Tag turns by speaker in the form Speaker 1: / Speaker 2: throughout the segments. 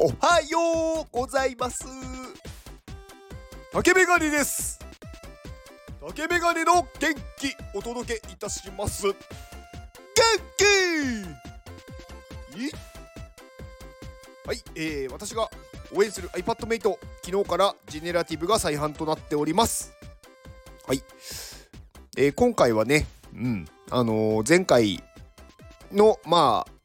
Speaker 1: おはようございます。竹メガネです。竹メガネの元気お届けいたします。元気!い!はい、えー、私が応援する iPad メイト昨日からジェネラティブが再販となっております。はい、えー、今回はねうんあのー、前回のまあ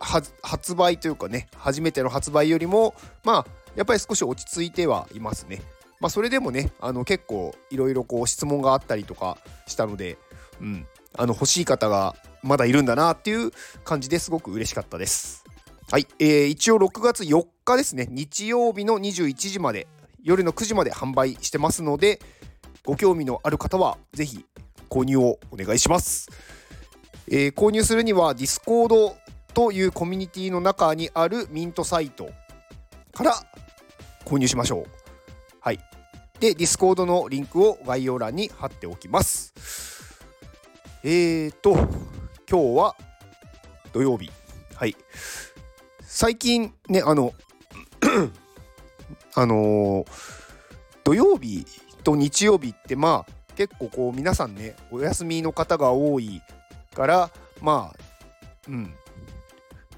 Speaker 1: 発売というかね初めての発売よりもまあやっぱり少し落ち着いてはいますね。まあそれでもねあの結構いろいろこう質問があったりとかしたのでうん。あの欲しい方がまだいるんだなっていう感じですごく嬉しかったです。はい、えー、一応6月4日ですね。日曜日の21時まで夜の9時まで販売してますのでご興味のある方は是非購入をお願いします、えー、購入するには Discord というコミュニティの中にあるミントサイトから購入しましょう。はい。で Discord のリンクを概要欄に貼っておきます。えーと今日は土曜日。はい。最近ねあのあのー、土曜日と日曜日ってまあ結構こう皆さんねお休みの方が多いからまあうん。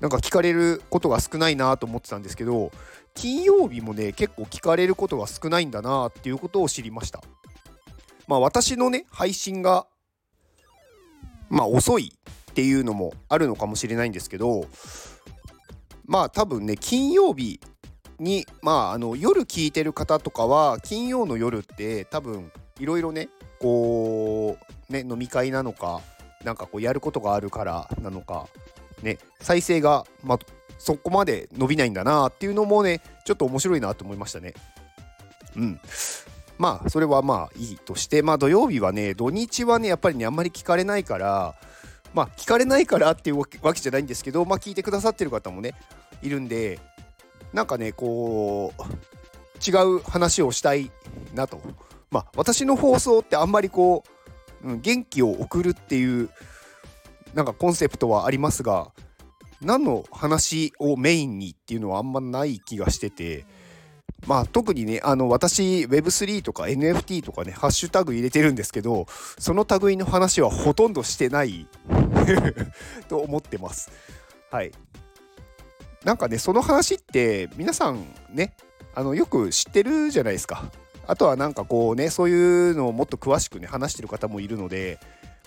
Speaker 1: なんか聞かれることが少ないなと思ってたんですけど金曜日もね結構聞かれることが少ないんだなっていうことを知りました。まあ私のね配信がまあ遅いっていうのもあるのかもしれないんですけどまあ多分ね金曜日にまああの夜聞いてる方とかは金曜の夜って多分いろいろねこうね飲み会なのかなんかこうやることがあるからなのかね再生が、まあ、そこまで伸びないんだなっていうのもねちょっと面白いなと思いましたね。うんまあそれはまあいいとしてまあ土曜日はね土日はねやっぱりねあんまり聞かれないからまあ聞かれないからっていうわけじゃないんですけどまあ聞いてくださってる方もねいるんでなんかねこう違う話をしたいなとまあ私の放送ってあんまりこう、うん、元気を送るっていうなんかコンセプトはありますが何の話をメインにっていうのはあんまない気がしててまあ特にねあの私 Web3 とか NFT とかねハッシュタグ入れてるんですけどその類の話はほとんどしてない と思ってます。はい。なんかねその話って皆さんねあのよく知ってるじゃないですか。あとはなんかこうねそういうのをもっと詳しくね話してる方もいるので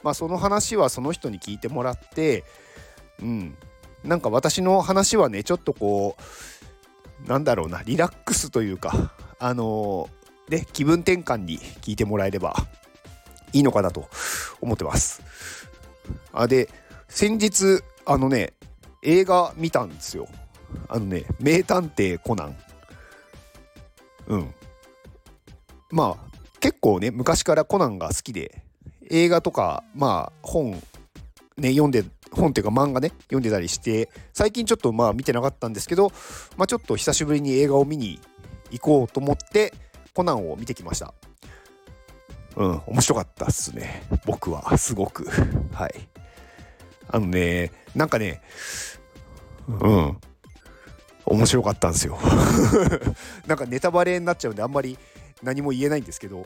Speaker 1: まあその話はその人に聞いてもらってうん。なんか私の話はねちょっとこうなんだろうなリラックスというかあのー、ね気分転換に聞いてもらえればいいのかなと思ってます。あで先日あのね映画見たんですよ。あのね名探偵コナン。うん。まあ結構ね昔からコナンが好きで映画とかまあ本ね読んで本っていうか漫画ね読んでたりして最近ちょっとまあ見てなかったんですけどまあちょっと久しぶりに映画を見に行こうと思ってコナンを見てきました。うん面白かったっすね。僕はすごく。はい。あのねなんかねうん。面白かったんですよ。なんかネタバレになっちゃうんであんまり何も言えないんですけど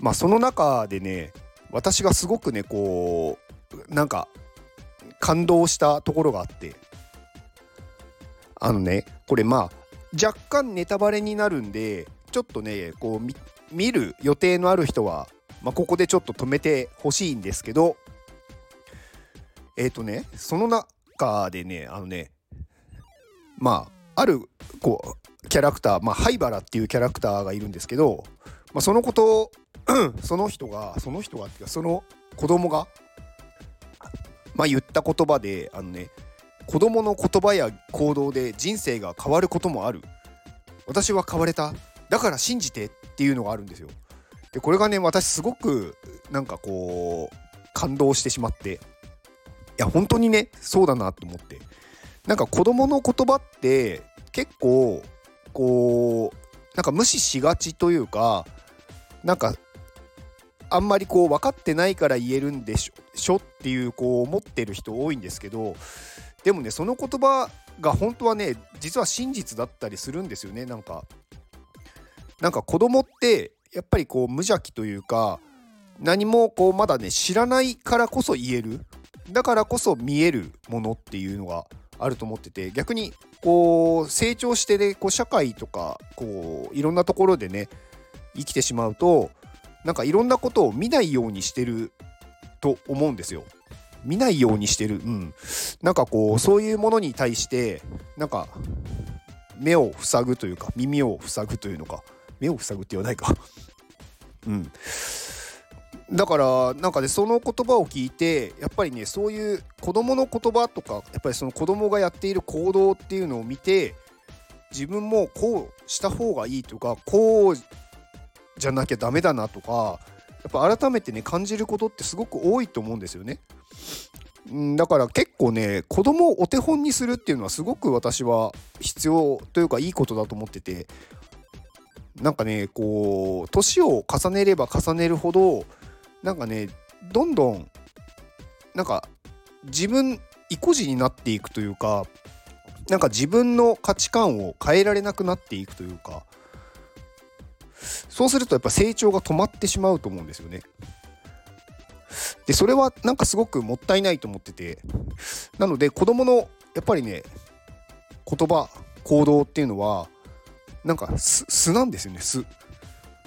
Speaker 1: まあその中でね私がすごくねこうなんか感動したところがあって。あのねこれまあ若干ネタバレになるんでちょっとねこう見る予定のある人は、まあ、ここでちょっと止めてほしいんですけどえっ、ー、とねその中でねあのねまああるこうキャラクター、まあ、灰原っていうキャラクターがいるんですけど、まあ、そのこと その人がその人がっていうかその子供がまあ言った言葉であのね子供の言葉や行動で人生が変わることもある。私は変われた。だから信じてっていうのがあるんですよ。でこれがね私すごくなんかこう感動してしまって。いや本当にねそうだなと思って。なんか子供の言葉って結構こうなんか無視しがちというかなんかあんまりこう分かってないから言えるんでしょっていうこう思ってる人多いんですけどでもねその言葉が本当はね実は真実だったりするんですよね。なんかなんか子供ってやっぱりこう無邪気というか何もこうまだね知らないからこそ言えるだからこそ見えるものっていうのがあると思ってて逆にこう成長してねこう社会とかこういろんなところでね生きてしまうとなんかいろんなことを見ないようにしてると思うんですよ。見ないようにしてる。うん。なんかこうそういうものに対してなんか目を塞ぐというか耳を塞ぐというのか目を塞ぐって言わないか うん。だからなんかねその言葉を聞いてやっぱりねそういう子供の言葉とかやっぱりその子供がやっている行動っていうのを見て自分もこうした方がいいとかこうじゃなきゃダメだなとかやっぱ改めてね感じることってすごく多いと思うんですよね。んだから結構ね子供をお手本にするっていうのはすごく私は必要というかいいことだと思っててなんかねこう年を重ねれば重ねるほどなんかねどんどんなんか自分意固地になっていくというかなんか自分の価値観を変えられなくなっていくというかそうするとやっぱ成長が止まってしまうと思うんですよね。でそれはなんかすごくもったいないと思っててなので子供のやっぱりね言葉行動っていうのはなんか素なんですよね素。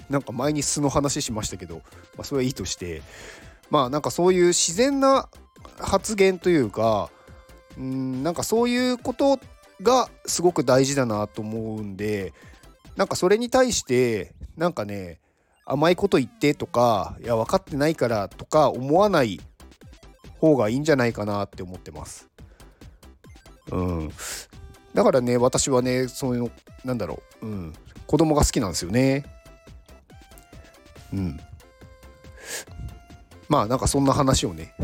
Speaker 1: なんか前に素の話しましたけど、まあ、それはいいとしてまあなんかそういう自然な発言というかうんなんかそういうことがすごく大事だなと思うんでなんかそれに対してなんかね甘いこと言ってとかいや分かってないからとか思わない方がいいんじゃないかなって思ってます。うん、だからね私はねそういうのなんだろう、うん、子供が好きなんですよね。うん。まあなんかそんな話をね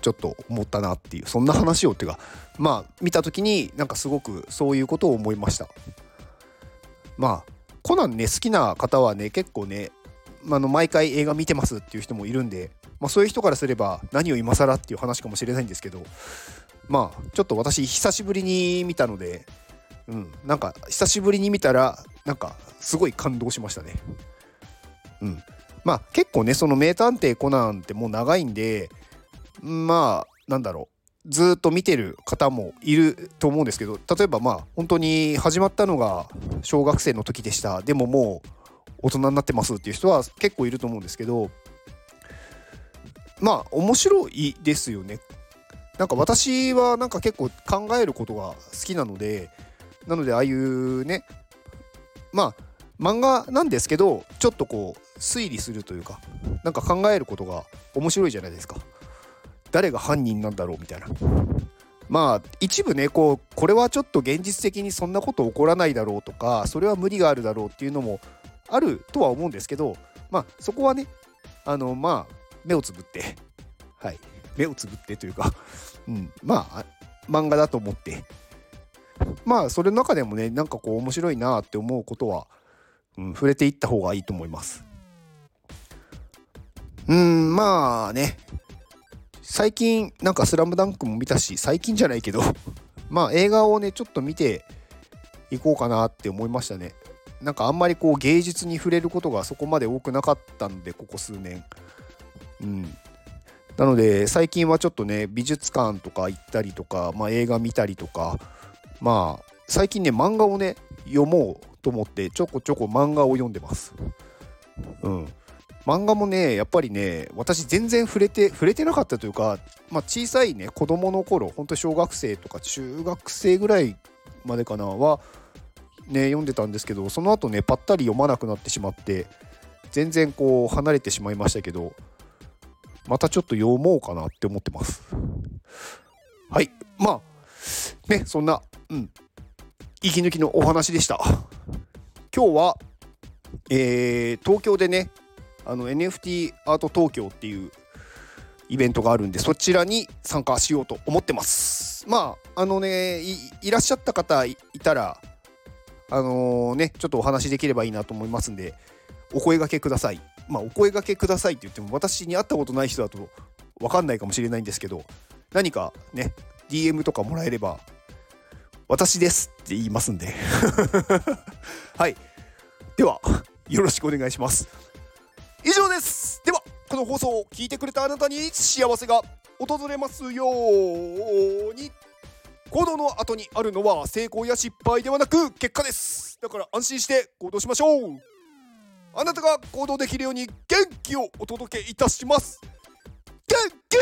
Speaker 1: ちょっと思ったなっていうそんな話をっていうかまあ見た時になんかすごくそういうことを思いましたまあコナンね好きな方はね結構ねあの毎回映画見てますっていう人もいるんで、まあ、そういう人からすれば何を今更っていう話かもしれないんですけどまあちょっと私久しぶりに見たのでうんなんか久しぶりに見たらなんかすごい感動しましたね。うん。まあ結構ねその名探偵コナンってもう長いんでまあなんだろう。ずっと見てる方もいると思うんですけど例えばまあ本当に始まったのが小学生の時でした。でももう大人になってますっていう人は結構いると思うんですけどまあ面白いですよね。なんか私はなんか結構考えることが好きなのでなのでああいうねまあ漫画なんですけどちょっとこう推理するというかなんか考えることが面白いじゃないですか。誰が犯人なんだろうみたいな。まあ一部ねこうこれはちょっと現実的にそんなこと起こらないだろうとかそれは無理があるだろうっていうのもあるとは思うんですけどまあそこはねあのまあ目をつぶってはい。目をつぶってというか、うん、まあ漫画だと思って。まあそれの中でもねなんかこう面白いなって思うことはうん、触れていった方がいいと思います。うんまあね。最近なんか「スラムダンクも見たし最近じゃないけど まあ映画をねちょっと見ていこうかなって思いましたね。なんかあんまりこう芸術に触れることがそこまで多くなかったんでここ数年。うん、なので最近はちょっとね美術館とか行ったりとか、まあ、映画見たりとかまあ最近ね漫画をね読もうと思ってちょこちょこ漫画を読んでます。うん。漫画もねやっぱりね私全然触れて触れてなかったというか、まあ、小さいね子供の頃ほんと小学生とか中学生ぐらいまでかなはね読んでたんですけどその後ねぱったり読まなくなってしまって全然こう離れてしまいましたけどまたちょっと読もうかなって思ってます。はい。まあねそんなうん。息抜きのお話でした。今日は、えー、東京でねあの NFT アート東京っていうイベントがあるんでそちらに参加しようと思ってます。まああのねいらっしゃった方いたらあのー、ねちょっとお話できればいいなと思いますんでお声がけください。まあお声がけくださいって言っても私に会ったことない人だと分かんないかもしれないんですけど何かね DM とかもらえれば私ですって言いますんで。はい。ではよろしくお願いします。以上です。ではこの放送を聞いてくれたあなたに幸せが訪れますように。行動の後にあるのは成功や失敗ではなく結果です。だから安心して行動しましょう。あなたが行動できるように元気をお届けいたします。元気